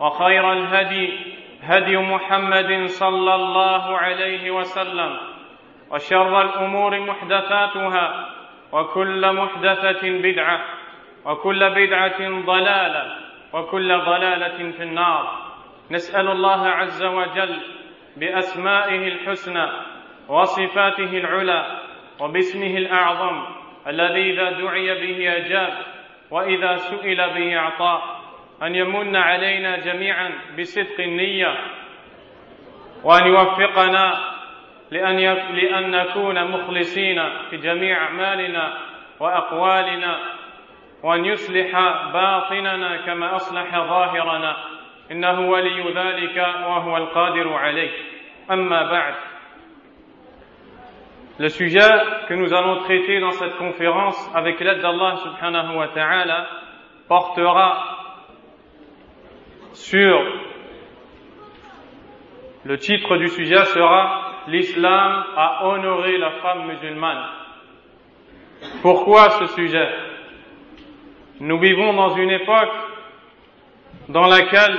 وخير الهدي هدي محمد صلى الله عليه وسلم وشر الأمور محدثاتها وكل محدثة بدعة وكل بدعة ضلالة وكل ضلالة في النار. نسأل الله عز وجل بأسمائه الحسنى وصفاته العلى وباسمه الأعظم الذي إذا دعي به أجاب وإذا سئل به اعطى أن يمن علينا جميعا بصدق النية وأن يوفقنا لأن لأن نكون مخلصين في جميع أعمالنا وأقوالنا وأن يصلح باطننا كما أصلح ظاهرنا. إنه ولي ذلك وهو القادر عليه. أما بعد Le sujet que nous allons traiter dans cette conférence avec l'aide d'Allah subhanahu wa ta'ala portera sur le titre du sujet sera l'islam a honoré la femme musulmane. Pourquoi ce sujet? Nous vivons dans une époque dans laquelle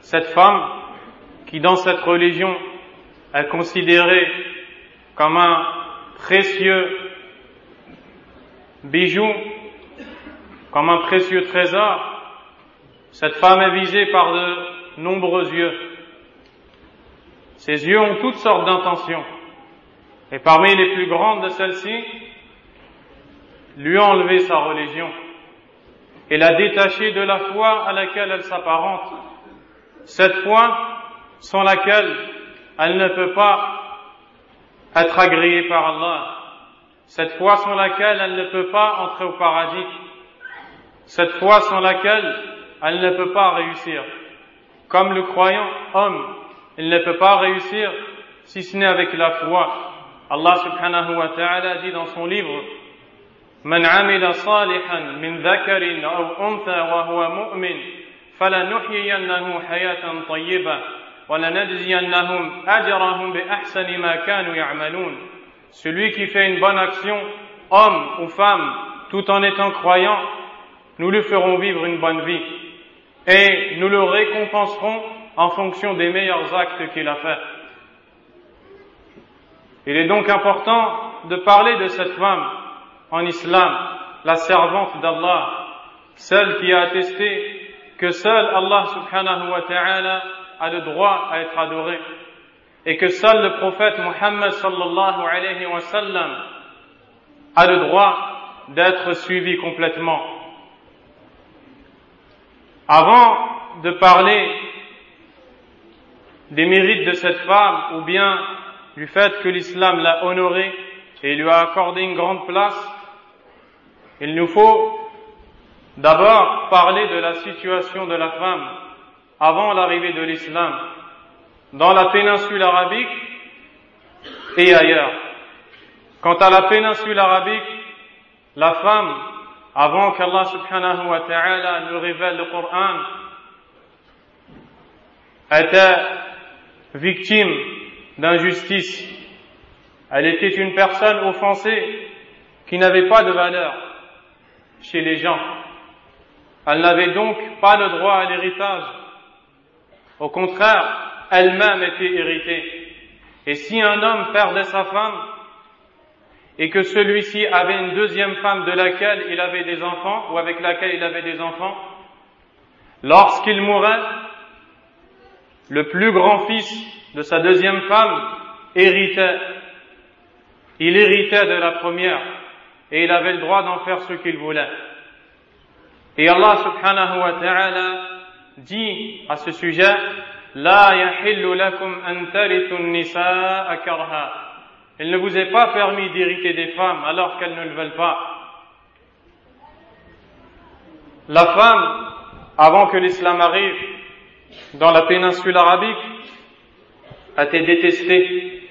cette femme qui dans cette religion est considérée comme un précieux bijou, comme un précieux trésor, cette femme est visée par de nombreux yeux. Ces yeux ont toutes sortes d'intentions. Et parmi les plus grandes de celles-ci, lui a enlevé sa religion et l'a détachée de la foi à laquelle elle s'apparente. Cette foi sans laquelle elle ne peut pas être agréée par Allah. Cette foi sans laquelle elle ne peut pas entrer au paradis. Cette foi sans laquelle elle ne peut pas réussir. Comme le croyant homme, il ne peut pas réussir si ce n'est avec la foi. Allah subhanahu wa ta'ala dit dans son livre من عمل صالحا من ذكر أو أنثى وهو مؤمن فلنحيينه حياة طيبة ولنجزينهم أجرهم بأحسن ما كانوا يعملون Celui qui fait une bonne action, homme ou femme, tout en étant croyant, nous lui ferons vivre une bonne vie et nous le récompenserons en fonction des meilleurs actes qu'il a faits. Il est donc important de parler de cette femme en islam, la servante d'Allah, celle qui a attesté que seul Allah subhanahu wa ta'ala a le droit à être adoré et que seul le prophète Muhammad sallallahu alayhi wa sallam a le droit d'être suivi complètement. Avant de parler des mérites de cette femme ou bien du fait que l'islam l'a honorée et lui a accordé une grande place, il nous faut d'abord parler de la situation de la femme avant l'arrivée de l'islam dans la péninsule arabique et ailleurs. Quant à la péninsule arabique, la femme, avant qu'Allah subhanahu wa ta'ala nous révèle le Coran, était victime d'injustice. Elle était une personne offensée qui n'avait pas de valeur chez les gens. Elle n'avait donc pas le droit à l'héritage. Au contraire, elle-même était héritée. Et si un homme perdait sa femme, et que celui-ci avait une deuxième femme de laquelle il avait des enfants, ou avec laquelle il avait des enfants, lorsqu'il mourait, le plus grand fils de sa deuxième femme héritait. Il héritait de la première, et il avait le droit d'en faire ce qu'il voulait. Et Allah subhanahu wa ta'ala dit à ce sujet, La yahillu lakum an nisaa. Il ne vous est pas permis d'hériter des femmes alors qu'elles ne le veulent pas. La femme, avant que l'islam arrive dans la péninsule arabique, a été détestée.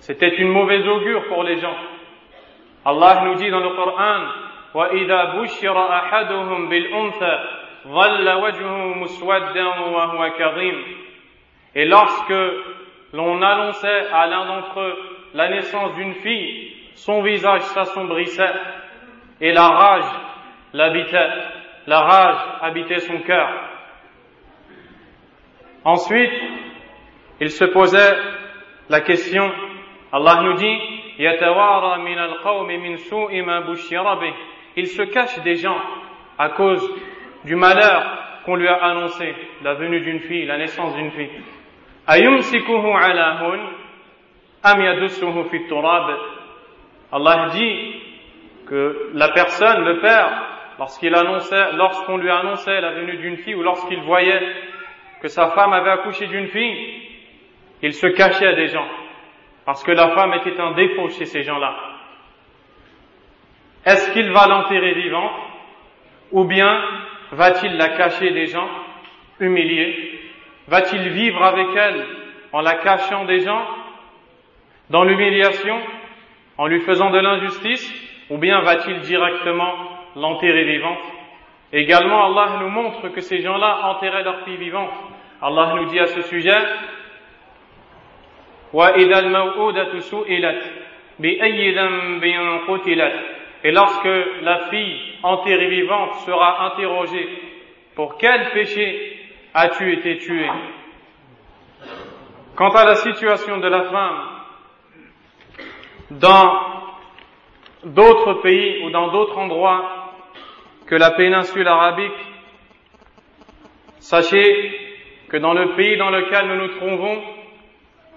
C'était une mauvaise augure pour les gens. Allah nous dit dans le Coran, وإذا بشر أحدهم بالأنثى ظل وجهه مسودا وهو كظيم Et lorsque l'on annonçait à l'un d'entre eux la naissance d'une fille, son visage s'assombrissait et la rage l'habitait, la rage habitait son cœur. Ensuite, il se posait la question, Allah nous dit, il se cache des gens à cause du malheur qu'on lui a annoncé, la venue d'une fille, la naissance d'une fille. Allah dit que la personne, le père, lorsqu'il annonçait, lorsqu'on lui annonçait la venue d'une fille ou lorsqu'il voyait que sa femme avait accouché d'une fille, il se cachait des gens. Parce que la femme était un défaut chez ces gens-là. Est-ce qu'il va l'enterrer vivante ou bien va-t-il la cacher des gens, humilier Va-t-il vivre avec elle en la cachant des gens, dans l'humiliation, en lui faisant de l'injustice, ou bien va-t-il directement l'enterrer vivante? Également, Allah nous montre que ces gens-là enterraient leur fille vivante. Allah nous dit à ce sujet, et lorsque la fille enterrée vivante sera interrogée, pour quel péché as-tu été tué Quant à la situation de la femme, dans d'autres pays ou dans d'autres endroits que la péninsule arabique, sachez que dans le pays dans lequel nous nous trouvons,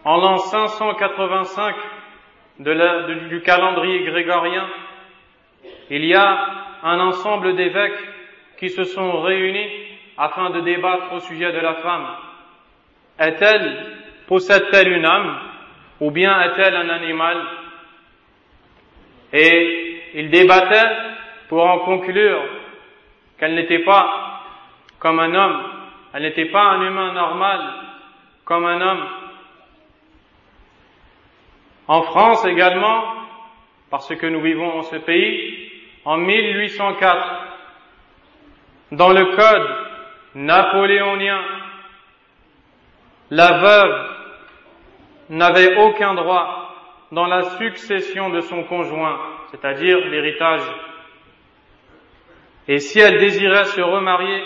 en l'an 585 du calendrier grégorien, il y a un ensemble d'évêques qui se sont réunis afin de débattre au sujet de la femme. Est-elle, possède-t-elle une âme ou bien est-elle un animal? Et ils débattaient pour en conclure qu'elle n'était pas comme un homme, elle n'était pas un humain normal comme un homme. En France également, parce que nous vivons en ce pays, en 1804, dans le code napoléonien, la veuve n'avait aucun droit dans la succession de son conjoint, c'est-à-dire l'héritage. Et si elle désirait se remarier,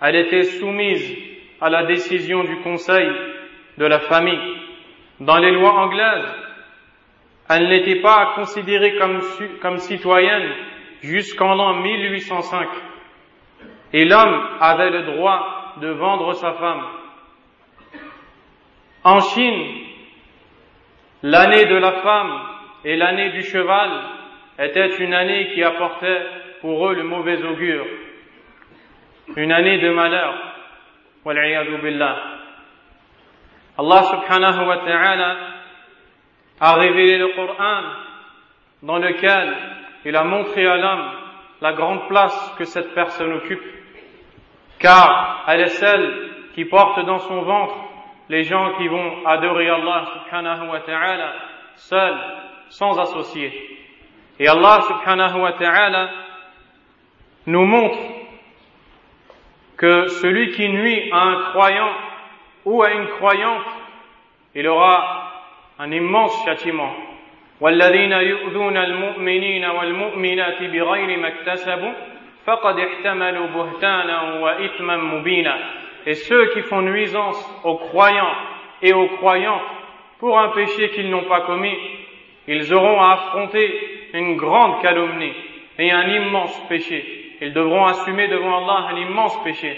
elle était soumise à la décision du conseil de la famille. Dans les lois anglaises, elle n'était pas considérée comme, citoyenne jusqu'en l'an 1805. Et l'homme avait le droit de vendre sa femme. En Chine, l'année de la femme et l'année du cheval était une année qui apportait pour eux le mauvais augure. Une année de malheur. Allah subhanahu wa ta'ala a révélé le Coran dans lequel il a montré à l'homme la grande place que cette personne occupe, car elle est celle qui porte dans son ventre les gens qui vont adorer Allah subhanahu wa ta'ala seul, sans associé. Et Allah subhanahu wa ta'ala nous montre que celui qui nuit à un croyant ou à une croyante il aura un immense châtiment. والذين يؤذون المؤمنين والمؤمنات بغير ما اكتسبوا فقد احتملوا بهتانا وإثما مبينا et ceux qui font nuisance aux croyants et aux croyantes pour un péché qu'ils n'ont pas commis, ils auront à affronter une grande calomnie et un immense péché. Ils devront assumer devant Allah un immense péché.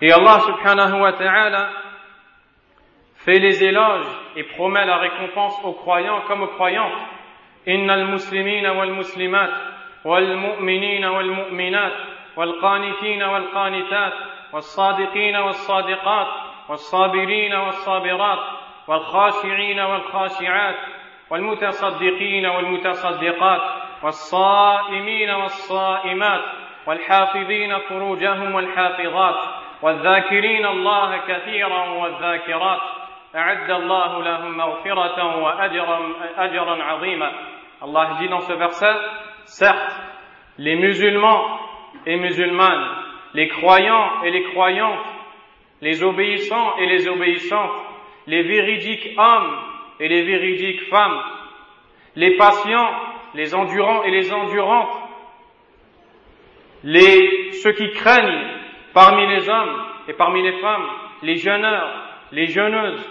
Et Allah subhanahu wa ta'ala fait les éloges et promet la récompense aux croyants comme aux croyantes. Inna al-muslimina wal-muslimat wal-mu'minina wal-mu'minat wal-qanitina wal-qanitat wal-sadiqina wal-sadiqat wal-sabirina wal-sabirat wal-khashi'ina wal-khashi'at والمتصدقين والمتصدقات والصائمين والصائمات والحافظين فروجهم والحافظات والذاكرين الله كثيرا والذاكرات. أعد الله لهم مغفرة وأجرا أجرا عظيما. Allah dit dans ce verset, certes, les musulmans et musulmanes, les croyants et les croyantes, les obéissants et les obéissantes, les véridiques hommes et les véridiques femmes, les patients, les endurants et les endurantes, les, ceux qui craignent parmi les hommes et parmi les femmes, les jeûneurs, les jeûneuses,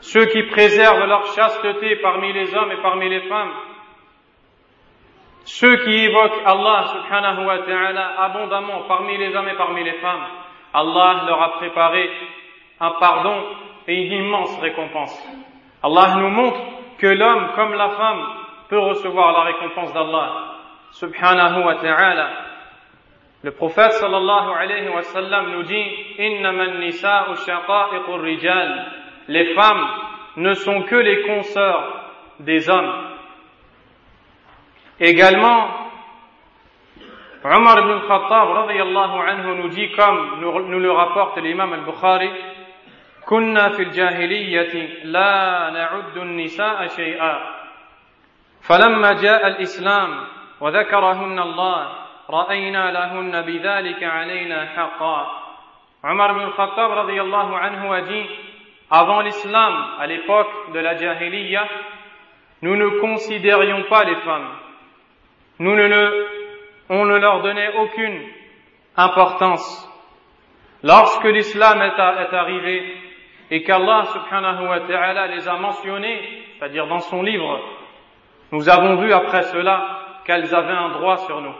ceux qui préservent leur chasteté parmi les hommes et parmi les femmes, ceux qui évoquent Allah subhanahu wa ta'ala abondamment parmi les hommes et parmi les femmes, Allah leur a préparé un pardon et une immense récompense. Allah nous montre que l'homme comme la femme peut recevoir la récompense d'Allah subhanahu wa ta'ala. Le prophète sallallahu alayhi wa sallam nous dit. Les femmes ne sont que les consoeurs des hommes. Également, Omar ibn Khattab radiyallahu anhu nous dit comme nous le rapporte l'imam al-Bukhari كنا في الجاهلية لا نعد النساء شيئا فلما جاء الإسلام وذكرهن الله رأينا لهن بذلك علينا حقا Omar ibn Khattab radiallahu anhu a dit Avant l'islam, à l'époque de la Jahiliya, nous ne considérions pas les femmes. Nous ne on ne leur donnait aucune importance. Lorsque l'islam est, est arrivé, et qu'Allah subhanahu wa ta'ala les a mentionnés, c'est-à-dire dans son livre, nous avons vu après cela qu'elles avaient un droit sur nous.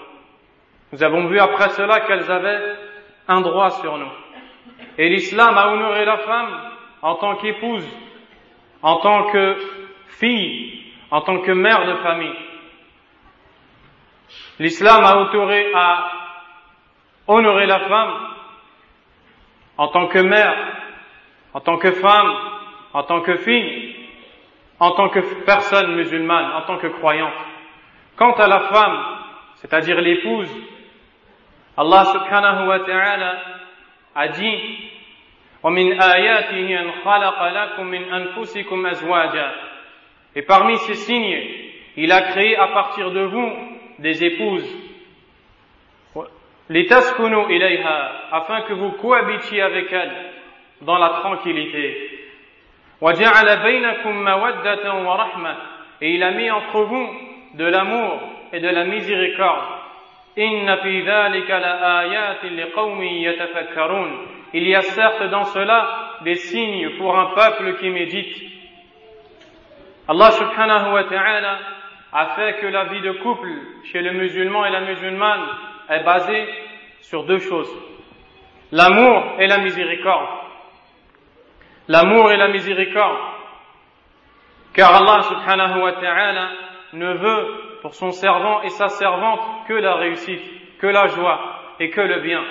Nous avons vu après cela qu'elles avaient un droit sur nous. Et l'islam a honoré la femme en tant qu'épouse, en tant que fille, en tant que mère de famille. L'islam a, a honoré la femme en tant que mère, en tant que femme, en tant que fille, en tant que personne musulmane, en tant que croyante. Quant à la femme, c'est-à-dire l'épouse, Allah subhanahu wa ta'ala a dit et parmi ces signes, il a créé à partir de vous des épouses afin que vous cohabitiez avec elles dans la tranquillité. Et il a mis entre vous de l'amour et de la miséricorde. Il y a certes dans cela des signes pour un peuple qui médite. Allah subhanahu wa ta'ala a fait que la vie de couple chez le musulman et la musulmane est basée sur deux choses. L'amour et la miséricorde l'amour et la miséricorde. Car Allah subhanahu wa ta'ala ne veut pour son servant et sa servante que la réussite, que la joie et que le bien.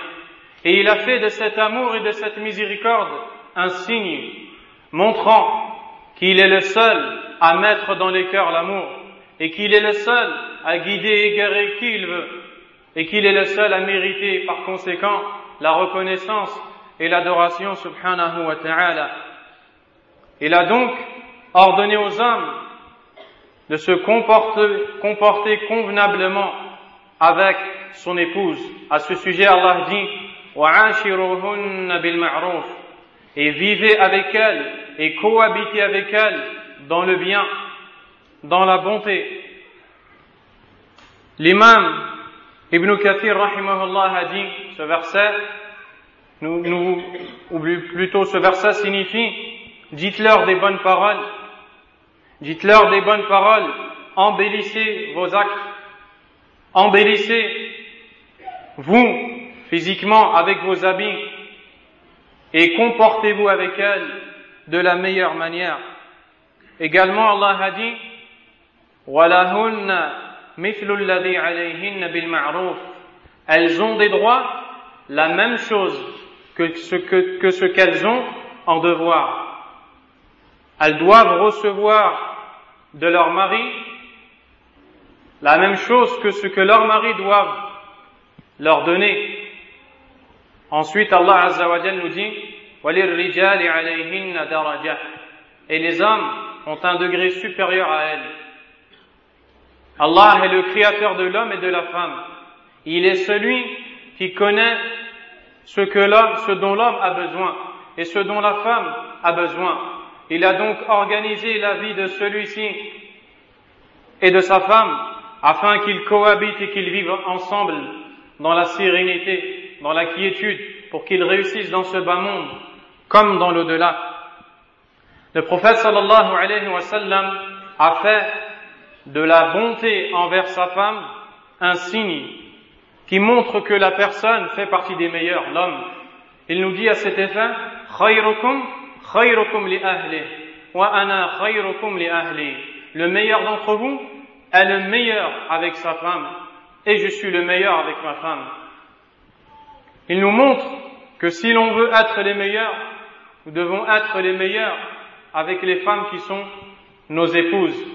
Et il a fait de cet amour et de cette miséricorde un signe montrant qu'il est le seul à mettre dans les cœurs l'amour et qu'il est le seul à guider et égarer qui il veut et qu'il est le seul à mériter par conséquent la reconnaissance et l'adoration subhanahu wa ta'ala. Il a donc ordonné aux hommes de se comporter, convenablement avec son épouse. À ce sujet, Allah dit et vivez avec elles et cohabiter avec elle dans le bien, dans la bonté. L'imam Ibn Kathir rahimahullah a dit ce verset, nous, nous, ou plutôt ce verset signifie dites-leur des bonnes paroles, dites-leur des bonnes paroles, embellissez vos actes, embellissez vous physiquement avec vos habits et comportez-vous avec elles de la meilleure manière. Également, Allah a dit, elles ont des droits, la même chose que ce que, ce qu'elles ont en devoir. Elles doivent recevoir de leur mari la même chose que ce que leur mari doivent leur donner. Ensuite, Allah Azza wa nous dit, et les hommes ont un degré supérieur à elles. Allah est le créateur de l'homme et de la femme. Il est celui qui connaît ce, que l'homme, ce dont l'homme a besoin et ce dont la femme a besoin. Il a donc organisé la vie de celui-ci et de sa femme afin qu'ils cohabitent et qu'ils vivent ensemble dans la sérénité, dans la quiétude, pour qu'ils réussissent dans ce bas monde comme dans l'au-delà. Le prophète sallallahu alayhi wa sallam a fait de la bonté envers sa femme un signe qui montre que la personne fait partie des meilleurs, l'homme. Il nous dit à cet effet, khayrukum khayrukum li ahli wa ana li ahli. Le meilleur d'entre vous est le meilleur avec sa femme et je suis le meilleur avec ma femme. Il nous montre que si l'on veut être les meilleurs, nous devons être les meilleurs avec les femmes qui sont nos épouses.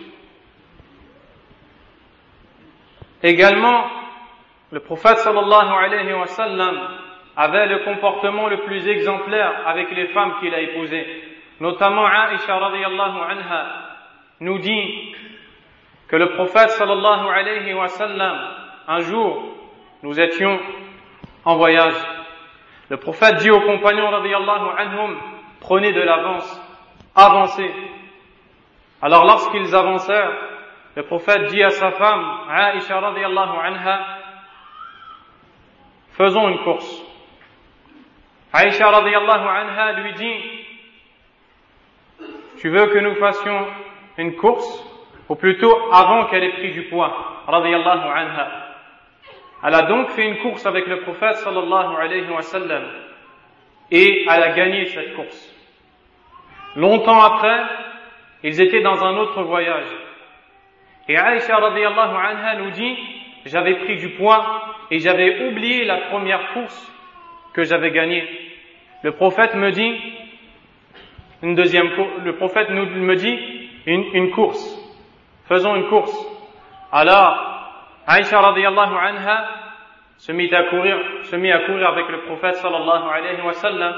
Également, le prophète sallallahu alayhi wa sallam avait le comportement le plus exemplaire avec les femmes qu'il a épousées. Notamment Aisha radiyallahu anha nous dit que le prophète sallallahu alayhi wa sallam, un jour, nous étions en voyage. Le prophète dit aux compagnons radiyallahu anhum, prenez de l'avance, avancez. Alors lorsqu'ils avancèrent, le prophète dit à sa femme, Aisha radiyallahu anha, faisons une course. Aisha radiyallahu anha lui dit, tu veux que nous fassions une course, ou plutôt avant qu'elle ait pris du poids, radiyallahu anha. Elle a donc fait une course avec le prophète sallallahu alayhi wa sallam et elle a gagné cette course. Longtemps après, ils étaient dans un autre voyage. Et Aïcha radiallahu anha nous dit, j'avais pris du poids et j'avais oublié la première course que j'avais gagnée. Le prophète me dit, une deuxième le prophète me dit, une, une course. Faisons une course. Alors, Aïcha radiallahu anha se mit à courir, se mit à courir avec le prophète sallallahu alayhi wa sallam.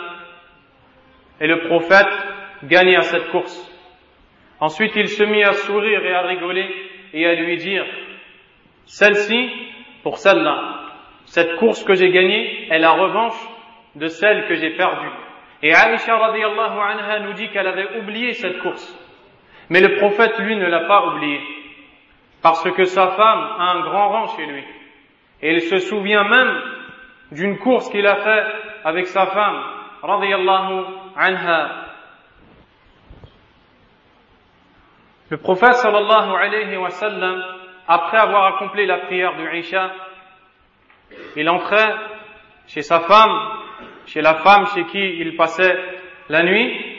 Et le prophète gagna cette course. Ensuite, il se mit à sourire et à rigoler et à lui dire, celle-ci, pour celle-là, cette course que j'ai gagnée est la revanche de celle que j'ai perdue. Et Aisha radiallahu anha nous dit qu'elle avait oublié cette course. Mais le prophète, lui, ne l'a pas oubliée. Parce que sa femme a un grand rang chez lui. Et il se souvient même d'une course qu'il a faite avec sa femme, radiallahu anha. Le prophète sallallahu alayhi wa sallam, après avoir accompli la prière du Isha, il entrait chez sa femme, chez la femme chez qui il passait la nuit,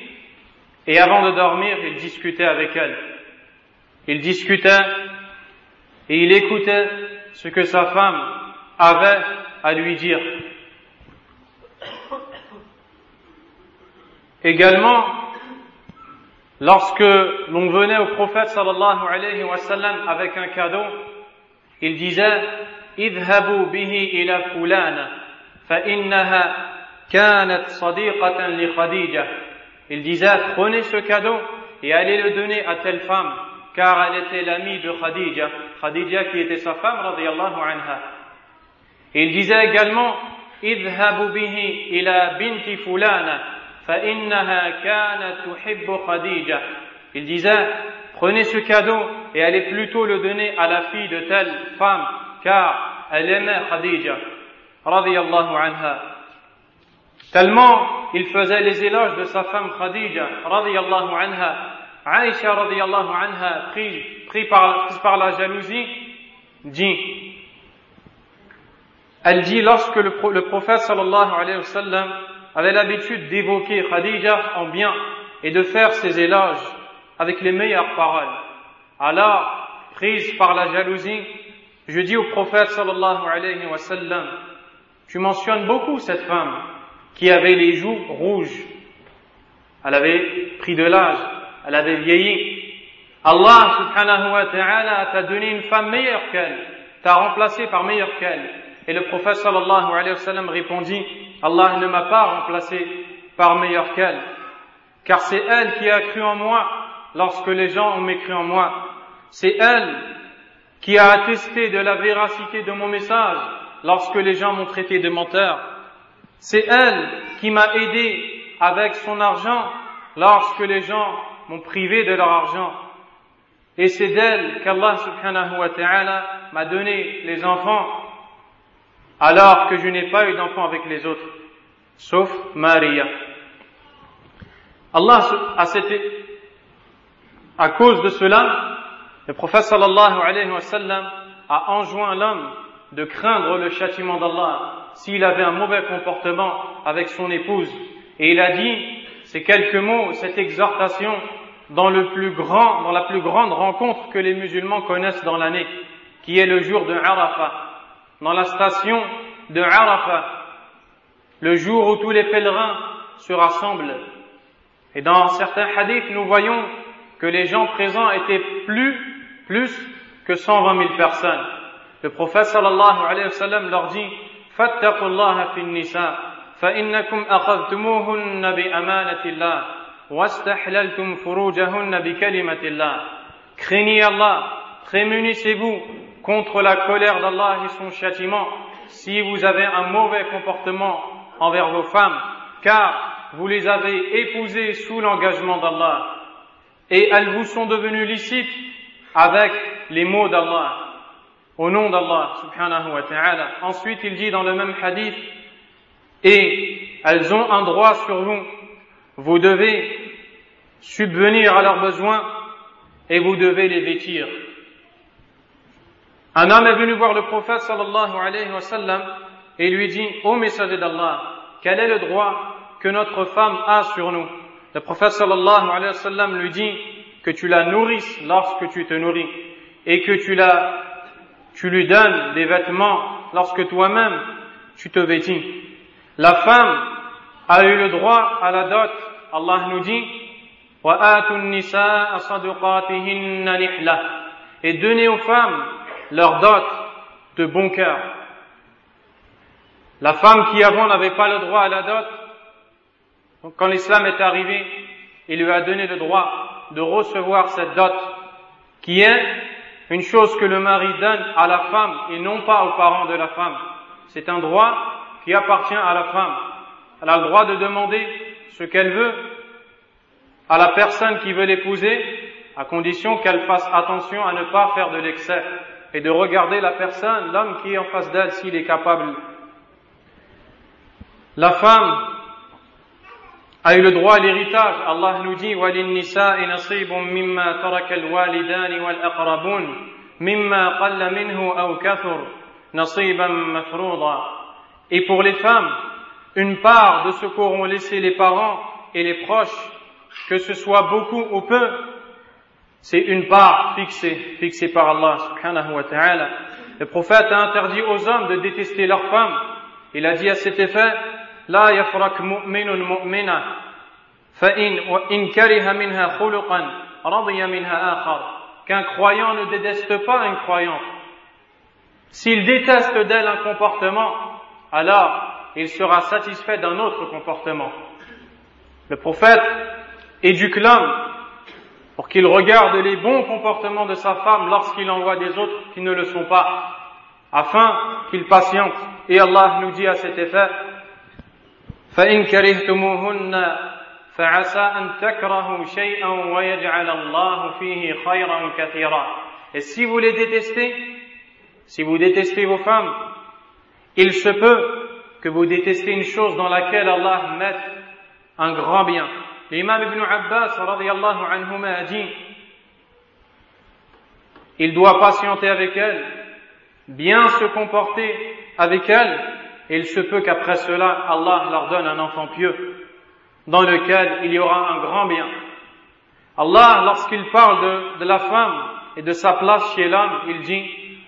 et avant de dormir, il discutait avec elle. Il discutait et il écoutait ce que sa femme avait à lui dire. Également, lorsque l'on venait au prophète sallallahu alayhi wa sallam avec un cadeau, il disait اذهبوا به إلى فلانة فإنها كانت صديقة لخديجة Il disait prenez ce cadeau et allez le donner à telle femme car elle était l'amie de Khadija, Khadija qui était sa femme, radiyallahu anha. Il disait également, idhabu bihi ila binti fulana, il disait, prenez ce cadeau et allez plutôt le donner à la fille de telle femme, car elle aimait Khadija, anha. Tellement il faisait les éloges de sa femme Khadija, anha. Aïcha, radiyallahu anha, prise, pris par, par la jalousie, dit, elle dit lorsque le, le prophète sallallahu alayhi wa sallam avait l'habitude d'évoquer Khadija en bien et de faire ses éloges avec les meilleures paroles. Alors, prise par la jalousie, je dis au prophète sallallahu alayhi wa sallam, tu mentionnes beaucoup cette femme qui avait les joues rouges. Elle avait pris de l'âge, elle avait vieilli. Allah subhanahu wa ta'ala t'a donné une femme meilleure qu'elle, t'a remplacé par meilleure qu'elle. Et le prophète sallallahu alayhi wa sallam répondit, Allah ne m'a pas remplacé par meilleure qu'elle, car c'est elle qui a cru en moi lorsque les gens ont mécru en moi. C'est elle qui a attesté de la véracité de mon message lorsque les gens m'ont traité de menteur. C'est elle qui m'a aidé avec son argent lorsque les gens m'ont privé de leur argent. Et c'est d'elle qu'Allah subhanahu wa ta'ala m'a donné les enfants alors que je n'ai pas eu d'enfant avec les autres, sauf Maria. Allah, à, cette, à cause de cela, le prophète sallallahu alayhi wa sallam a enjoint l'homme de craindre le châtiment d'Allah s'il avait un mauvais comportement avec son épouse. Et il a dit ces quelques mots, cette exhortation dans le plus grand, dans la plus grande rencontre que les musulmans connaissent dans l'année, qui est le jour de Arafah dans la station de Arafat, le jour où tous les pèlerins se rassemblent. Et dans certains hadiths, nous voyons que les gens présents étaient plus, plus que 120 000 personnes. Le prophète sallallahu alayhi wa sallam leur dit, فاتقوا الله في النساء فإنكم أخذتموهن بأمانة الله واستحللتم فروجهن بكلمة الله. Craignez Allah, prémunissez-vous contre la colère d'Allah et son châtiment si vous avez un mauvais comportement envers vos femmes, car vous les avez épousées sous l'engagement d'Allah et elles vous sont devenues licites avec les mots d'Allah, au nom d'Allah subhanahu wa ta'ala. Ensuite, il dit dans le même hadith, et elles ont un droit sur vous, vous devez subvenir à leurs besoins et vous devez les vêtir. Un homme est venu voir le prophète sallallahu alayhi wa sallam et lui dit, ô messager d'Allah, quel est le droit que notre femme a sur nous? Le prophète sallallahu alayhi wa sallam lui dit que tu la nourrisses lorsque tu te nourris et que tu la, tu lui donnes des vêtements lorsque toi-même tu te vêtis. La femme a eu le droit à la dot. Allah nous dit, et donnez aux femmes leur dot de bon cœur. La femme qui avant n'avait pas le droit à la dot, quand l'islam est arrivé, il lui a donné le droit de recevoir cette dot, qui est une chose que le mari donne à la femme et non pas aux parents de la femme. C'est un droit qui appartient à la femme. Elle a le droit de demander ce qu'elle veut à la personne qui veut l'épouser, à condition qu'elle fasse attention à ne pas faire de l'excès et de regarder la personne, l'homme qui est en face d'elle, s'il est capable. La femme a eu le droit à l'héritage. Allah nous dit وَلِلنِّسَاءِ نَصِيبٌ مِمَّا تَرَكَ الْوَالِدَانِ وَالْأَقْرَبُونَ مِمَّا قَلَّ مِنْهُ أَوْ كَثُرَ نَصِيبًا مَفْرُوضًا Et pour les femmes, une part de ce qu'auront laissé les parents et les proches, que ce soit beaucoup ou peu, c'est une part fixée, fixée par Allah subhanahu wa ta'ala. Le prophète a interdit aux hommes de détester leurs femmes. Il a dit à cet effet, لا يفرك مؤمن مؤمنة فإن وإن كره منها خلقا رضي منها آخر qu'un croyant ne déteste pas une croyante. S'il déteste d'elle un comportement, alors il sera satisfait d'un autre comportement. Le prophète éduque l'homme pour qu'il regarde les bons comportements de sa femme lorsqu'il en voit des autres qui ne le sont pas, afin qu'il patiente. Et Allah nous dit à cet effet, فإن كرهتموهن فعسى أن تكرهوا شيئا ويجعل الله فيه خيرا كثيرا Et si vous les détestez, si vous détestez vos femmes, il se peut que vous détestez une chose dans laquelle Allah mette un grand bien. L'imam Ibn Abbas radiallahu a dit il doit patienter avec elle, bien se comporter avec elle, et il se peut qu'après cela, Allah leur donne un enfant pieux, dans lequel il y aura un grand bien. Allah, lorsqu'il parle de, la femme et de sa place chez l'homme, il dit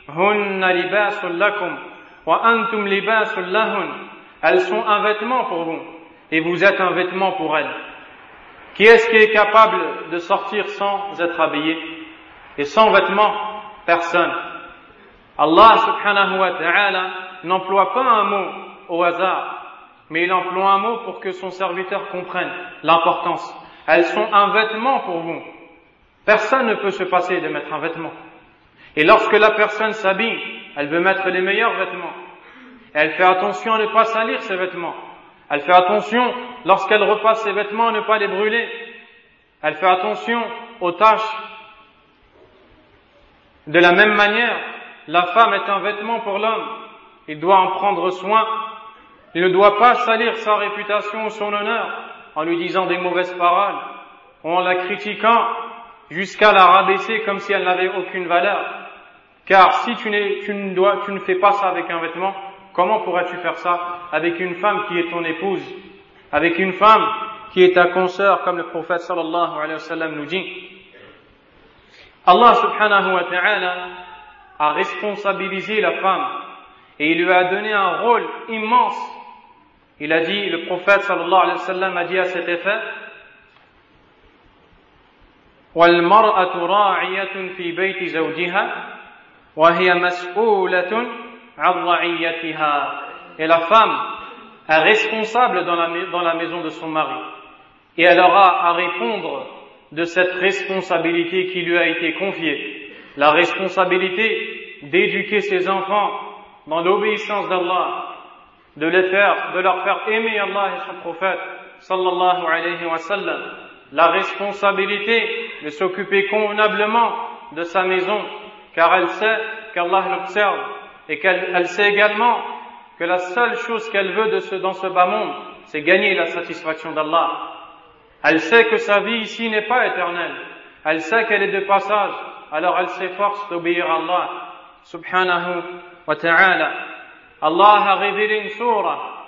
Hunna libasul lakum wa antum. Elles sont un vêtement pour vous et vous êtes un vêtement pour elles. Qui est-ce qui est capable de sortir sans être habillé et sans vêtements? Personne. Allah subhanahu wa ta'ala n'emploie pas un mot au hasard, mais il emploie un mot pour que son serviteur comprenne l'importance. Elles sont un vêtement pour vous. Personne ne peut se passer de mettre un vêtement. Et lorsque la personne s'habille, elle veut mettre les meilleurs vêtements. Elle fait attention à ne pas salir ses vêtements. Elle fait attention, lorsqu'elle repasse ses vêtements, à ne pas les brûler. Elle fait attention aux tâches. De la même manière, la femme est un vêtement pour l'homme. Il doit en prendre soin. Il ne doit pas salir sa réputation ou son honneur en lui disant des mauvaises paroles ou en la critiquant jusqu'à la rabaisser comme si elle n'avait aucune valeur. Car si tu, tu, ne dois, tu ne fais pas ça avec un vêtement, comment pourrais-tu faire ça avec une femme qui est ton épouse, avec une femme qui est ta consoeur, comme le prophète sallallahu alayhi wa sallam nous dit Allah subhanahu wa ta'ala a responsabilisé la femme et il lui a donné un rôle immense. Il a dit, le prophète sallallahu alayhi wa sallam a dit à cet effet, والمرأة راعية في بيت زوجها وهي مسؤولة عن رعيتها et la femme est responsable dans la, dans la maison de son mari. Et elle aura à répondre de cette responsabilité qui lui a été confiée. La responsabilité d'éduquer ses enfants dans l'obéissance d'Allah de les faire de leur faire aimer Allah et son prophète sallallahu alayhi wa sallam. La responsabilité de s'occuper convenablement de sa maison, car elle sait qu'Allah l'observe et qu'elle sait également que la seule chose qu'elle veut dans ce bas monde, c'est gagner la satisfaction d'Allah. Elle sait que sa vie ici n'est pas éternelle. Elle sait qu'elle est de passage. Alors elle s'efforce d'obéir à Allah, subhanahu wa ta'ala. Allah a révélé une surah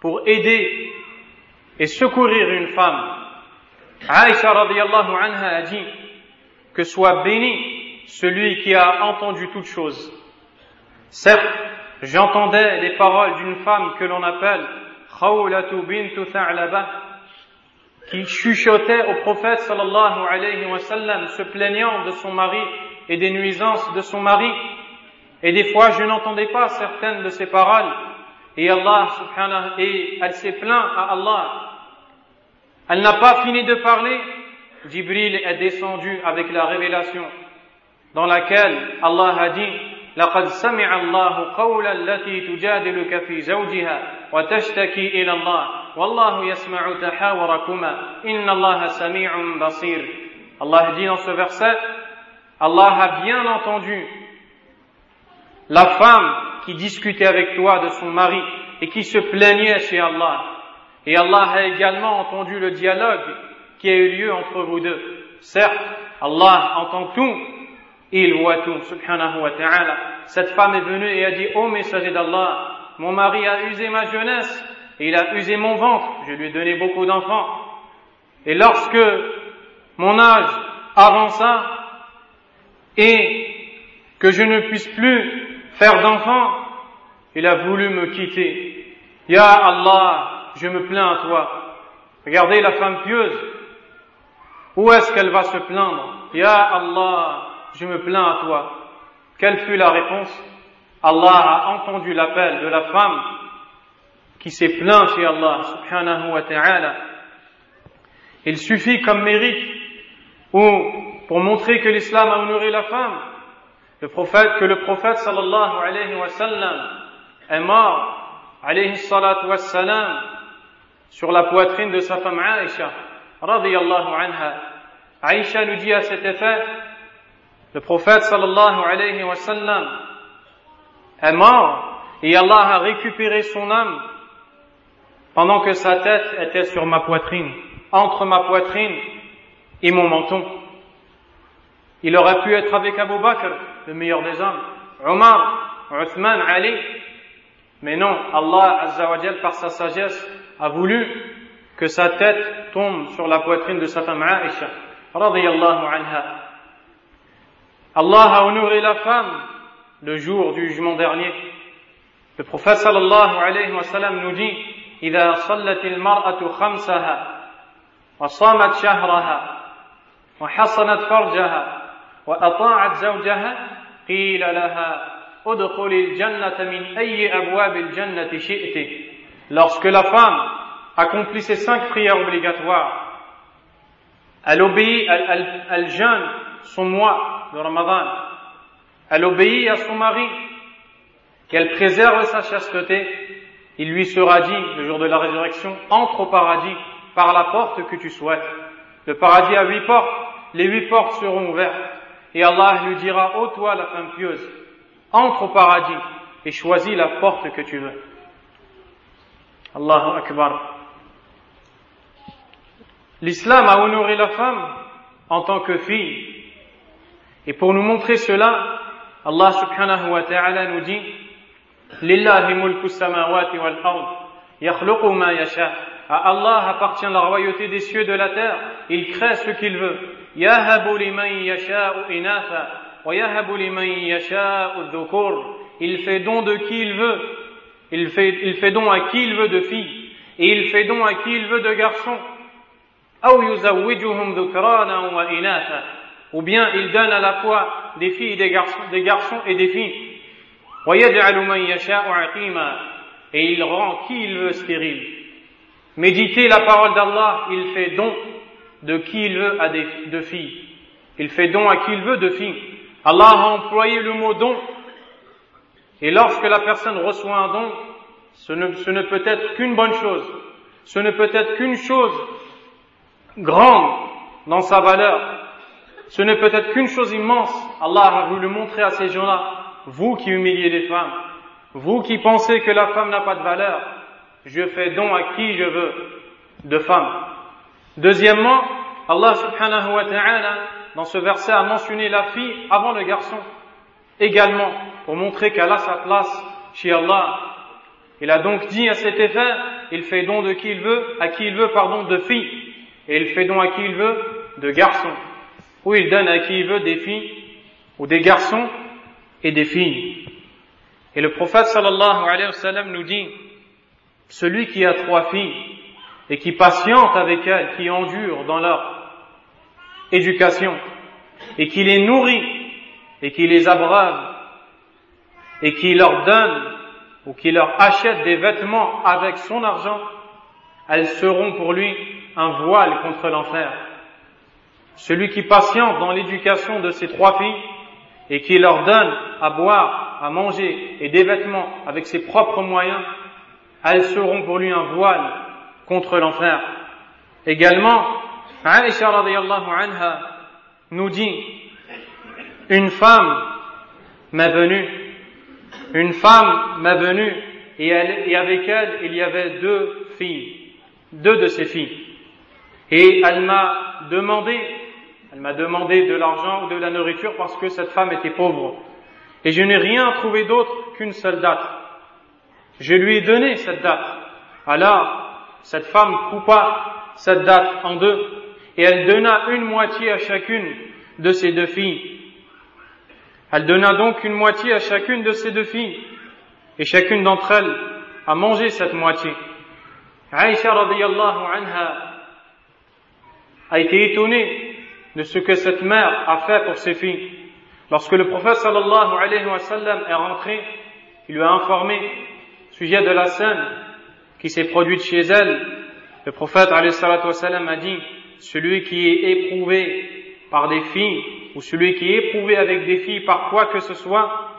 pour aider et secourir une femme Aïcha radiallahu anha a dit que soit béni celui qui a entendu toutes choses. Certes, j'entendais les paroles d'une femme que l'on appelle Khawlatu bintu Tha'laba qui chuchotait au prophète sallallahu alayhi wa sallam se plaignant de son mari et des nuisances de son mari. Et des fois, je n'entendais pas certaines de ces paroles. Et Allah subhanahu, et elle s'est plaint à Allah elle n'a pas fini de parler. Jibril est descendu avec la révélation dans laquelle Allah a dit لقد سمع الله قول التي تجادلك في زوجها وتشتكي إلى الله والله يسمع تحاوركما إن الله سميع بصير Allah dit dans ce verset Allah a bien entendu la femme qui discutait avec toi de son mari et qui se plaignait chez Allah Et Allah a également entendu le dialogue qui a eu lieu entre vous deux. Certes, Allah entend tout, il voit tout, subhanahu wa ta'ala. Cette femme est venue et a dit, ô messager d'Allah, mon mari a usé ma jeunesse, et il a usé mon ventre, je lui ai donné beaucoup d'enfants. Et lorsque mon âge avança, et que je ne puisse plus faire d'enfants, il a voulu me quitter. Ya Allah, je me plains à toi. Regardez la femme pieuse. Où est-ce qu'elle va se plaindre? Ya Allah, je me plains à toi. Quelle fut la réponse? Allah a entendu l'appel de la femme qui s'est plaint chez Allah. Il suffit comme mérite ou pour montrer que l'islam a honoré la femme, que le prophète sallallahu alayhi wa sallam est mort, alayhi salatu wa sur la poitrine de sa femme Aïcha, radiyallahu anha. Aïcha nous dit à cet effet, le prophète sallallahu alayhi wa sallam est mort et Allah a récupéré son âme pendant que sa tête était sur ma poitrine, entre ma poitrine et mon menton. Il aurait pu être avec Abu Bakr, le meilleur des hommes, Omar, Uthman, Ali, mais non, Allah Azzawajal, par sa sagesse, a voulu que sa tête tombe sur la poitrine de sa femme Aisha, radiyallahu anha. Allah a honoré la femme le jour du jugement dernier. Le prophète sallallahu alayhi wa sallam nous dit, إذا صلت المرأة خمسها وصامت شهرها وحصنت فرجها وأطاعت زوجها قيل لها Lorsque la femme accomplit ses cinq prières obligatoires, elle obéit, elle, elle, jeûne son mois de Ramadan, elle obéit à son mari, qu'elle préserve sa chasteté, il lui sera dit, le jour de la résurrection, entre au paradis par la porte que tu souhaites. Le paradis a huit portes, les huit portes seront ouvertes. Et Allah lui dira, ô toi la femme pieuse, entre au paradis et choisis la porte que tu veux. Allahu Akbar. L'islam a honoré la femme en tant que fille. Et pour nous montrer cela, Allah subhanahu wa ta'ala nous dit Lillahi mulku samawati wal ard yakhluqu ma yasha. À Allah appartient la royauté des cieux et de la terre. Il crée ce qu'il veut. Yahabu liman yasha'u inatha il fait don de qui il veut. Il fait, il fait don à qui il veut de filles. Et il fait don à qui il veut de garçons. Bien il donne à la fois des filles des garçons, des garçons et des filles. Et il rend qui il veut stérile. Méditez la parole d'Allah, il fait don de qui il veut à des, de filles. Il fait don à qui il veut de filles. Allah a employé le mot don. Et lorsque la personne reçoit un don, ce ne, peut être qu'une bonne chose. Ce ne peut être qu'une chose grande dans sa valeur. Ce ne peut être qu'une chose immense. Allah a voulu montrer à ces gens-là, vous qui humiliez les femmes, vous qui pensez que la femme n'a pas de valeur, je fais don à qui je veux de femmes. Deuxièmement, Allah subhanahu wa ta'ala dans ce verset, a mentionné la fille avant le garçon. Également, pour montrer qu'elle a sa place chez Allah. Il a donc dit à cet effet, il fait don de qui il veut, à qui il veut, pardon, de filles. Et il fait don à qui il veut, de garçons. Ou il donne à qui il veut des filles, ou des garçons et des filles. Et le prophète sallallahu alayhi wa nous dit, celui qui a trois filles et qui patiente avec elles, qui endure dans leur éducation et qui les nourrit et qui les abreuve et qui leur donne ou qui leur achète des vêtements avec son argent, elles seront pour lui un voile contre l'enfer. Celui qui patiente dans l'éducation de ses trois filles et qui leur donne à boire, à manger et des vêtements avec ses propres moyens, elles seront pour lui un voile contre l'enfer. Également, Aisha anha nous dit, une femme m'est venue, une femme m'est venue, et avec elle, il y avait deux filles, deux de ses filles. Et elle m'a demandé, elle m'a demandé de l'argent ou de la nourriture parce que cette femme était pauvre. Et je n'ai rien trouvé d'autre qu'une seule date. Je lui ai donné cette date. Alors, cette femme coupa cette date en deux et elle donna une moitié à chacune de ses deux filles. Elle donna donc une moitié à chacune de ses deux filles, et chacune d'entre elles a mangé cette moitié. Aïcha radiyallahu anha a été étonnée de ce que cette mère a fait pour ses filles. Lorsque le prophète sallallahu alayhi wa sallam est rentré, il lui a informé sujet de la scène qui s'est produite chez elle. Le prophète alayhi wa sallam a dit, celui qui est éprouvé par des filles, ou celui qui est éprouvé avec des filles par quoi que ce soit,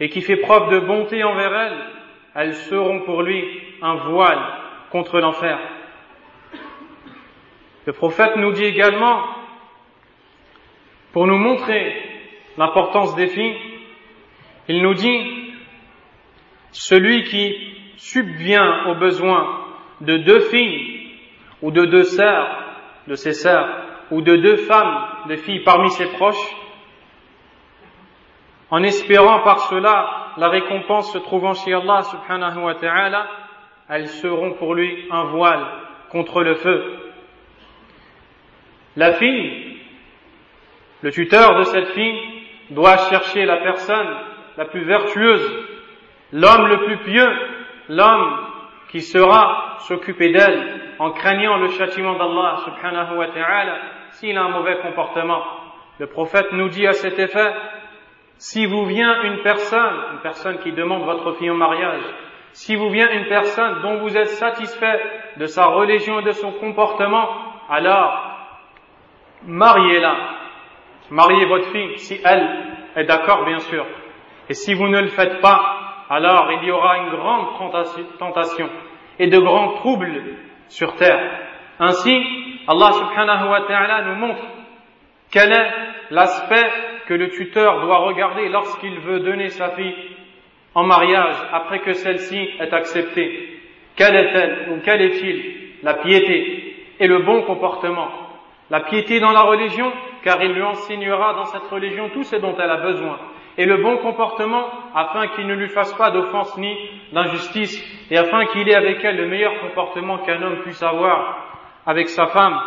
et qui fait preuve de bonté envers elles, elles seront pour lui un voile contre l'enfer. Le prophète nous dit également, pour nous montrer l'importance des filles, il nous dit, celui qui subvient aux besoins de deux filles ou de deux sœurs, de ses sœurs, ou de deux femmes, de filles parmi ses proches, en espérant par cela la récompense se trouvant chez Allah subhanahu wa ta'ala, elles seront pour lui un voile contre le feu. La fille, le tuteur de cette fille, doit chercher la personne la plus vertueuse, l'homme le plus pieux, l'homme qui sera s'occuper d'elle en craignant le châtiment d'Allah subhanahu wa ta'ala s'il a un mauvais comportement. Le prophète nous dit à cet effet, si vous vient une personne, une personne qui demande votre fille en mariage, si vous vient une personne dont vous êtes satisfait de sa religion et de son comportement, alors mariez-la. Mariez votre fille si elle est d'accord, bien sûr. Et si vous ne le faites pas, alors il y aura une grande tentation et de grands troubles sur terre. Ainsi, Allah subhanahu wa ta'ala nous montre quel est l'aspect que le tuteur doit regarder lorsqu'il veut donner sa fille en mariage après que celle-ci est acceptée. Quelle est-elle ou quel est-il La piété et le bon comportement. La piété dans la religion, car il lui enseignera dans cette religion tout ce dont elle a besoin. Et le bon comportement, afin qu'il ne lui fasse pas d'offense ni d'injustice, et afin qu'il ait avec elle le meilleur comportement qu'un homme puisse avoir avec sa femme.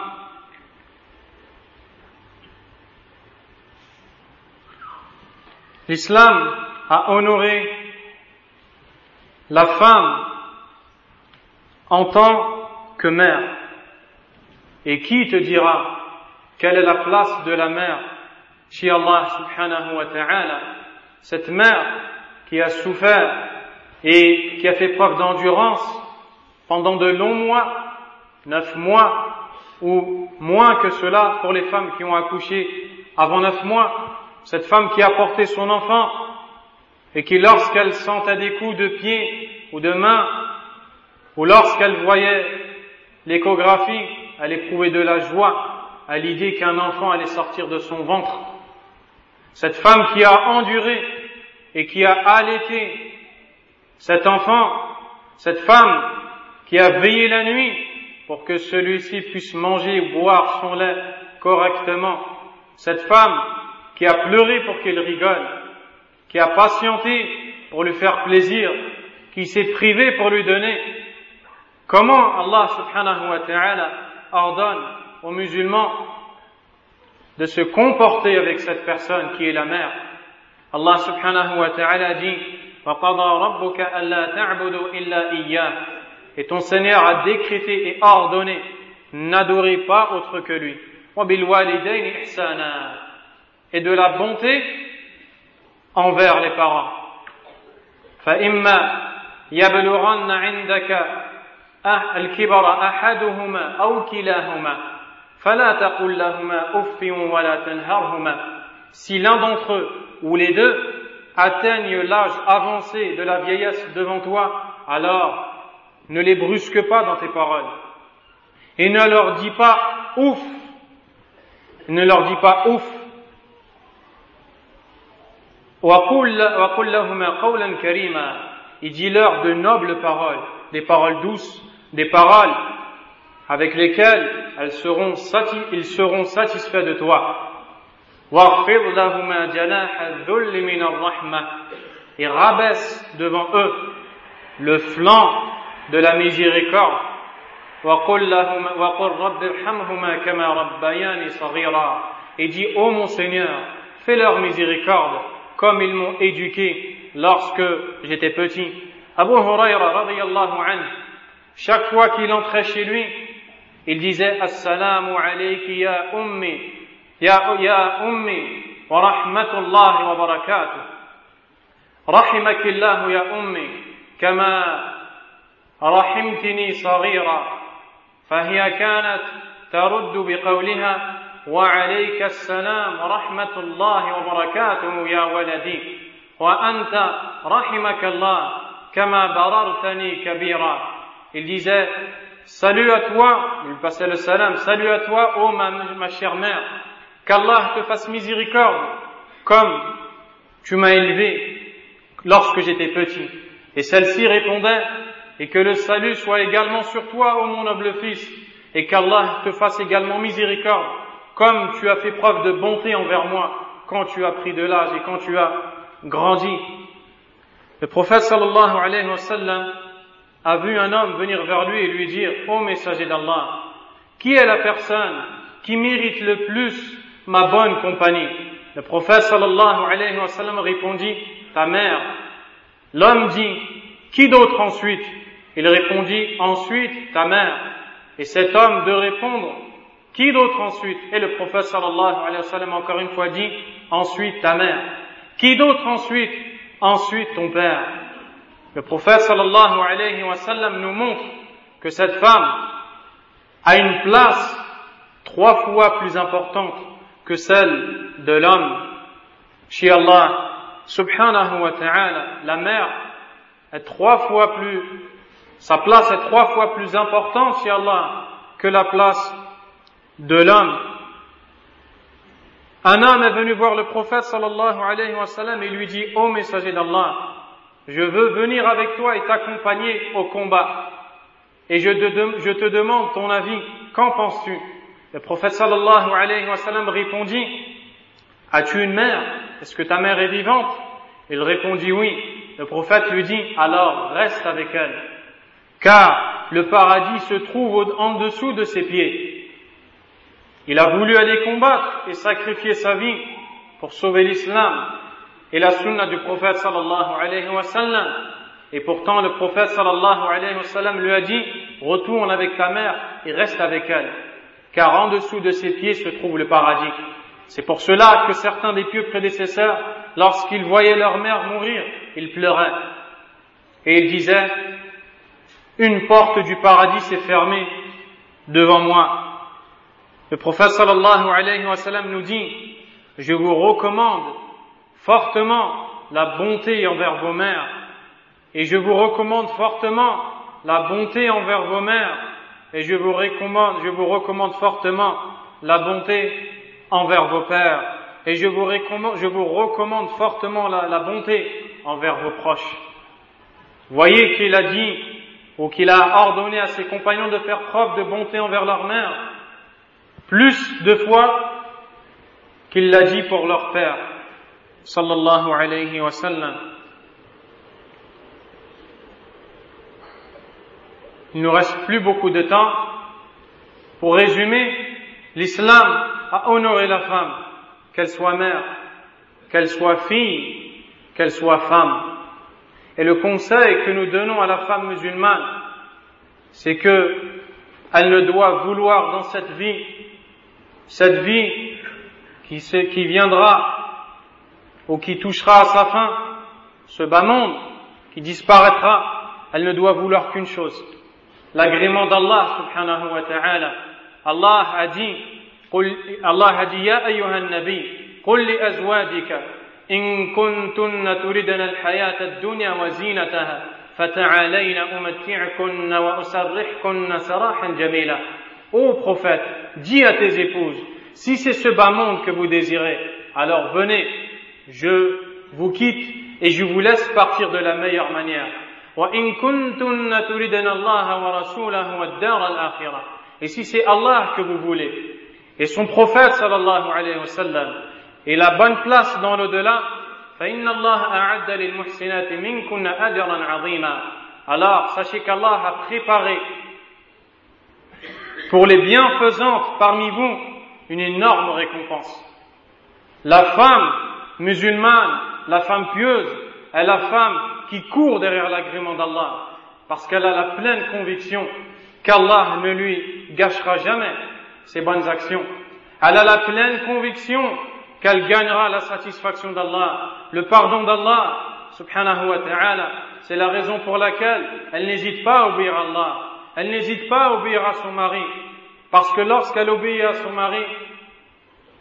L'islam a honoré la femme en tant que mère. Et qui te dira quelle est la place de la mère chez Allah subhanahu wa ta'ala Cette mère qui a souffert et qui a fait preuve d'endurance pendant de longs mois, neuf mois, ou moins que cela pour les femmes qui ont accouché avant neuf mois, cette femme qui a porté son enfant et qui lorsqu'elle sentait des coups de pied ou de main, ou lorsqu'elle voyait l'échographie, elle éprouvait de la joie à l'idée qu'un enfant allait sortir de son ventre. Cette femme qui a enduré et qui a allaité cet enfant, cette femme qui a veillé la nuit pour que celui-ci puisse manger ou boire son lait correctement, cette femme qui a pleuré pour qu'il rigole, qui a patienté pour lui faire plaisir, qui s'est privé pour lui donner. Comment Allah subhanahu wa ta'ala ordonne aux musulmans de se comporter avec cette personne qui est la mère. Allah subhanahu wa ta'ala dit Et ton Seigneur a décrété et ordonné n'adorez pas autre que lui. Et de la bonté envers les parents. فإما يبلغن عندك الكبر أحدهما أو كلاهما فلا تقل لهما أف ولا تنهرهما Si l'un d'entre eux ou les deux atteignent l'âge avancé de la vieillesse devant toi, alors ne les brusque pas dans tes paroles. Et ne leur dis pas ouf. Ne leur dis pas ouf. Il dit leur de nobles paroles, des paroles douces, des paroles avec lesquelles ils seront satisfaits de toi. Et rabaisse devant eux le flanc de la miséricorde. Et dis, ô mon Seigneur, fais leur miséricorde comme ils m'ont éduqué lorsque j'étais petit. Abu Huraira radiyallahu anhu, chaque fois qu'il entrait chez lui, il disait Assalamu alayki ya ummi, ya, ya ummi, wa rahmatullahi wa barakatuh. رحمك الله يا أمي كما رحمتني صغيرا فهي كانت ترد بقولها وعليك السلام ورحمة الله وبركاته يا ولدي وأنت رحمك الله كما بررتني كبيرا Il disait, Salut à toi, il passait le salam, salut à toi, ô ma, chère mère, qu'Allah te fasse miséricorde, comme tu m'as élevé lorsque j'étais petit. Et celle-ci répondait, et que le salut soit également sur toi, ô mon noble fils, et qu'Allah te fasse également miséricorde, comme tu as fait preuve de bonté envers moi quand tu as pris de l'âge et quand tu as grandi. Le prophète sallallahu alayhi wa sallam a vu un homme venir vers lui et lui dire, ô messager d'Allah, qui est la personne qui mérite le plus ma bonne compagnie? Le prophète sallallahu alayhi wa sallam répondit, ta mère. L'homme dit, qui d'autre ensuite? Il répondit, ensuite ta mère. Et cet homme de répondre, qui d'autre ensuite? Et le prophète sallallahu alayhi wa sallam encore une fois dit, ensuite ta mère. Qui d'autre ensuite? Ensuite ton père. Le prophète sallallahu nous montre que cette femme a une place trois fois plus importante que celle de l'homme. Chez Allah subhanahu wa ta'ala, la mère est trois fois plus, sa place est trois fois plus importante chez Allah que la place de l'homme. Un homme est venu voir le prophète sallallahu alayhi wa sallam et lui dit, ô messager d'Allah, je veux venir avec toi et t'accompagner au combat. Et je te, demande ton avis, qu'en penses-tu? Le prophète sallallahu alayhi wa sallam répondit, as-tu une mère? Est-ce que ta mère est vivante? Il répondit oui. Le prophète lui dit, alors reste avec elle, car le paradis se trouve en dessous de ses pieds. Il a voulu aller combattre et sacrifier sa vie pour sauver l'islam, et la sunna du prophète sallallahu alayhi wa sallam. Et pourtant, le prophète sallallahu alayhi wa sallam lui a dit, retourne avec ta mère et reste avec elle. Car en dessous de ses pieds se trouve le paradis. C'est pour cela que certains des pieux prédécesseurs, lorsqu'ils voyaient leur mère mourir, ils pleuraient. Et ils disaient, une porte du paradis s'est fermée devant moi. Le prophète sallallahu alayhi wa sallam nous dit, je vous recommande fortement la bonté envers vos mères. Et je vous recommande fortement la bonté envers vos mères. Et je vous recommande, je vous recommande fortement la bonté envers vos pères. Et je vous recommande, je vous recommande fortement la, la bonté envers vos proches. Voyez qu'il a dit, ou qu'il a ordonné à ses compagnons de faire preuve de bonté envers leur mère, plus de fois qu'il l'a dit pour leur père alayhi wa sallam. Il nous reste plus beaucoup de temps. Pour résumer, l'islam a honoré la femme, qu'elle soit mère, qu'elle soit fille, qu'elle soit femme. Et le conseil que nous donnons à la femme musulmane, c'est que elle ne doit vouloir dans cette vie, cette vie qui viendra ou qui touchera à sa fin, ce bas monde qui disparaîtra, elle ne doit vouloir qu'une chose, l'agrément d'Allah subhanahu wa ta'ala. Allah a dit, Allah a dit, Ya ayyuhan nabi, قل لأزواجك إن كنتن تردن الحياة الدنيا وزينتها فتعالين أمتعكن وأسرحكن سراحا جميلا Ô prophète, dis à tes épouses, si c'est ce bas monde que vous désirez, alors venez, je vous quitte et je vous laisse partir de la meilleure manière. Et si c'est Allah que vous voulez, et son prophète sallallahu alayhi wa sallam, et la bonne place dans l'au-delà, alors sachez qu'Allah a préparé pour les bienfaisantes parmi vous une énorme récompense. La femme musulmane, la femme pieuse, est la femme qui court derrière l'agrément d'Allah, parce qu'elle a la pleine conviction qu'Allah ne lui gâchera jamais ses bonnes actions. Elle a la pleine conviction qu'elle gagnera la satisfaction d'Allah, le pardon d'Allah, subhanahu wa ta'ala. C'est la raison pour laquelle elle n'hésite pas à obéir à Allah. Elle n'hésite pas à obéir à son mari. Parce que lorsqu'elle obéit à son mari,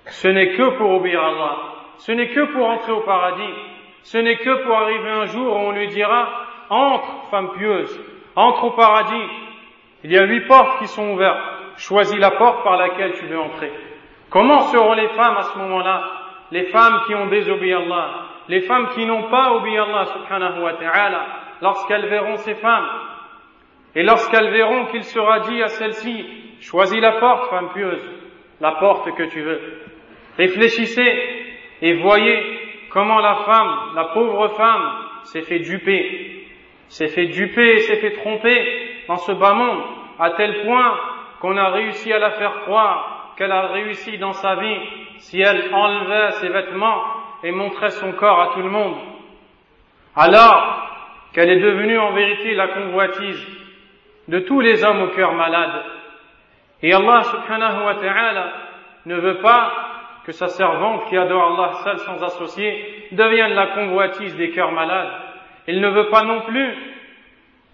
ce n'est que pour obéir à Allah ce n'est que pour entrer au paradis. Ce n'est que pour arriver un jour où on lui dira, entre, femme pieuse, entre au paradis. Il y a huit portes qui sont ouvertes. Choisis la porte par laquelle tu veux entrer. Comment seront les femmes à ce moment-là? Les femmes qui ont désobéi à Allah, les femmes qui n'ont pas obéi à Allah subhanahu wa lorsqu'elles verront ces femmes, et lorsqu'elles verront qu'il sera dit à celles-ci, choisis la porte, femme pieuse, la porte que tu veux. Réfléchissez et voyez comment la femme, la pauvre femme, s'est fait duper, s'est fait duper, s'est fait tromper dans ce bas monde, à tel point qu'on a réussi à la faire croire qu'elle a réussi dans sa vie si elle enlevait ses vêtements et montrait son corps à tout le monde. Alors qu'elle est devenue en vérité la convoitise de tous les hommes au cœur malade. Et Allah subhanahu wa ta'ala ne veut pas que sa servante qui adore Allah seul sans associé devienne la convoitise des cœurs malades. Il ne veut pas non plus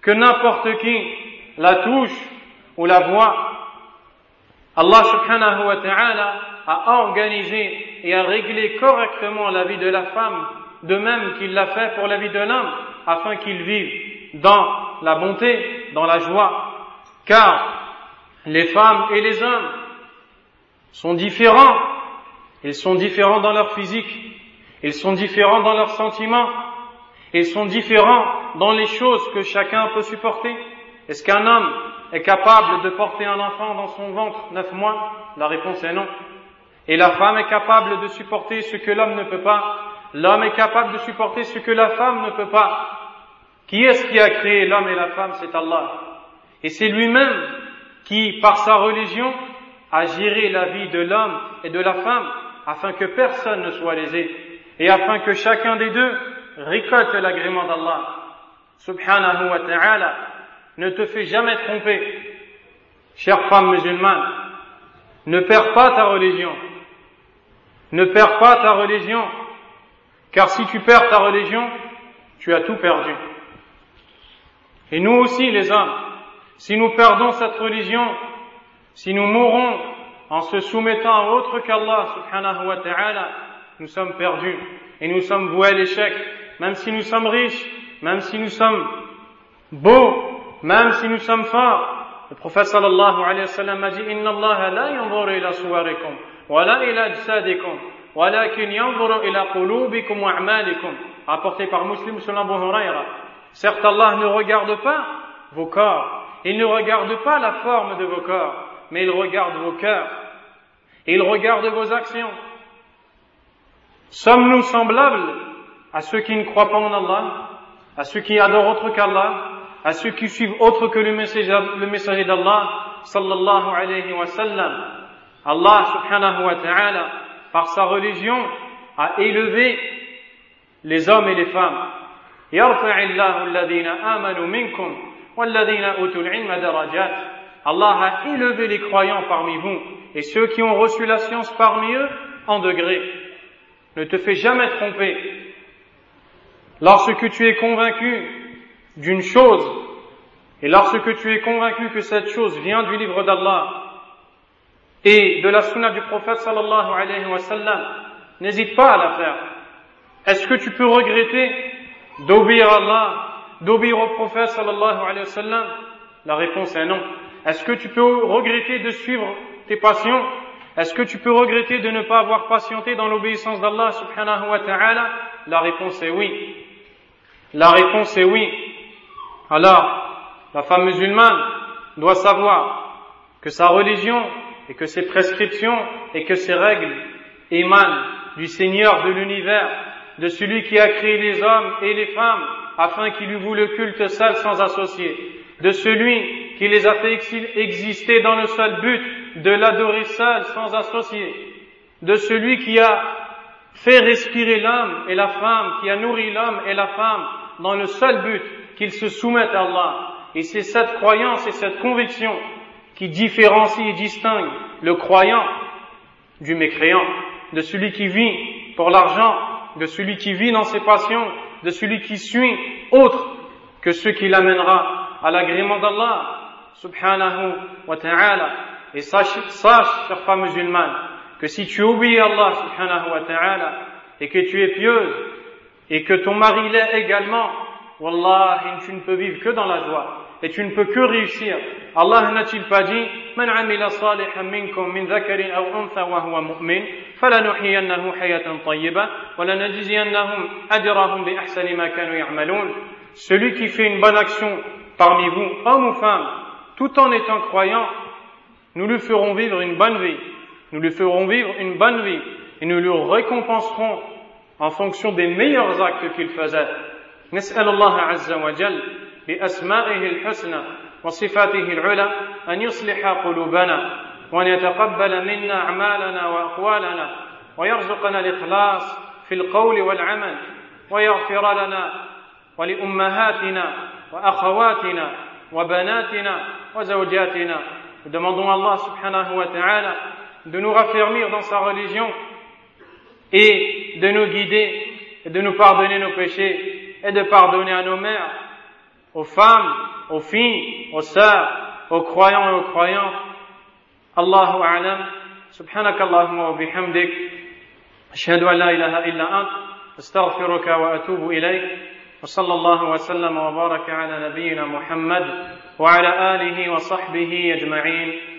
que n'importe qui la touche ou la voit. Allah subhanahu wa ta'ala a organisé et a réglé correctement la vie de la femme, de même qu'il l'a fait pour la vie de l'homme, afin qu'il vive dans la bonté, dans la joie. Car les femmes et les hommes sont différents. Ils sont différents dans leur physique, ils sont différents dans leurs sentiments, ils sont différents dans les choses que chacun peut supporter. Est-ce qu'un homme est capable de porter un enfant dans son ventre neuf mois? La réponse est non. Et la femme est capable de supporter ce que l'homme ne peut pas? L'homme est capable de supporter ce que la femme ne peut pas? Qui est-ce qui a créé l'homme et la femme? C'est Allah. Et c'est lui-même qui, par sa religion, a géré la vie de l'homme et de la femme afin que personne ne soit lésé et afin que chacun des deux récolte l'agrément d'Allah. Subhanahu wa ta'ala ne te fais jamais tromper. Chère femme musulmane, ne perds pas ta religion. Ne perds pas ta religion, car si tu perds ta religion, tu as tout perdu. Et nous aussi, les hommes, si nous perdons cette religion, si nous mourons en se soumettant à autre qu'Allah subhanahu wa ta'ala, nous sommes perdus et nous sommes voués à l'échec, même si nous sommes riches, même si nous sommes beaux, même si nous sommes forts. Le prophète sallallahu alayhi wa sallam a dit Inna Allah la yanzuru ila suwarikum, wa la ila ajsadikum, walakin yanzuru ila qulubikum wa a'malikum. Rapporté par Muslim selon Abu Huraira. Certes, Allah ne regarde pas vos corps, il ne regarde pas la forme de vos corps, mais il regarde vos cœurs, il regarde vos actions. Sommes-nous semblables à ceux qui ne croient pas en Allah, à ceux qui adorent autre qu'Allah, à ceux qui suivent autre que le messager, d'Allah, sallallahu alayhi wa sallam? Allah subhanahu wa ta'ala, par sa religion, a élevé les hommes et les femmes. Allah a élevé les croyants parmi vous et ceux qui ont reçu la science parmi eux en degrés. Ne te fais jamais tromper. Lorsque tu es convaincu d'une chose, et lorsque tu es convaincu que cette chose vient du livre d'Allah et de la sunna du prophète sallallahu alayhi wa sallam, n'hésite pas à la faire. Est-ce que tu peux regretter d'obéir à Allah, d'obéir au prophète sallallahu alayhi wa sallam? La réponse est non. Est-ce que tu peux regretter de suivre tes passions Est-ce que tu peux regretter de ne pas avoir patienté dans l'obéissance d'Allah subhanahu wa ta'ala? La réponse est oui. La réponse est oui. Alors, la femme musulmane doit savoir que sa religion et que ses prescriptions et que ses règles émanent du Seigneur de l'univers, de celui qui a créé les hommes et les femmes afin qu'il lui voue le culte seul sans associé, de celui qui les a fait exister dans le seul but de l'adorer seul sans associé, de celui qui a fait respirer l'homme et la femme, qui a nourri l'homme et la femme dans le seul but qu'ils se soumettent à Allah. Et c'est cette croyance et cette conviction qui différencie et distingue le croyant du mécréant, de celui qui vit pour l'argent, de celui qui vit dans ses passions, de celui qui suit autre que ce qui l'amènera à l'agrément d'Allah, subhanahu wa ta'ala. Et sache, sache, chère femme musulmane, que si tu obéis à Allah, subhanahu wa ta'ala, et que tu es pieuse, et que ton mari l'est également, Wallah, tu ne peux vivre que dans la joie. Et tu ne peux que réussir. Allah n'a-t-il pas dit من عمل صالحا منكم من ذكر أو أنثى وهو مؤمن فلنحيينه حياة طيبة ولنجزينهم أجرهم بأحسن ما كانوا يعملون Celui qui fait une bonne action parmi vous, homme ou femme, tout en étant croyant, nous lui ferons vivre une bonne vie. Nous lui ferons vivre une bonne vie et nous lui récompenserons en fonction des meilleurs actes qu'il faisait. نسأل الله عز وجل بأسمائه الحسنى وصفاته العلى أن يصلح قلوبنا وأن يتقبل منا أعمالنا وأقوالنا ويرزقنا الإخلاص في القول والعمل ويغفر لنا ولأمهاتنا وأخواتنا وبناتنا وزوجاتنا Allah subhanahu wa ta'ala de nous raffermir dans sa religion et de nous guider et de nous pardonner nos péchés et de pardonner à nos mères, aux femmes, aux filles, aux sœurs, aux croyants et aux croyantes. Allahu a'lam. سبحانك اللهم وبحمدك أشهد أن لا إله إلا أنت أستغفرك وأتوب إليك وصلى الله وسلم وبارك على نبينا محمد وعلى آله وصحبه أجمعين.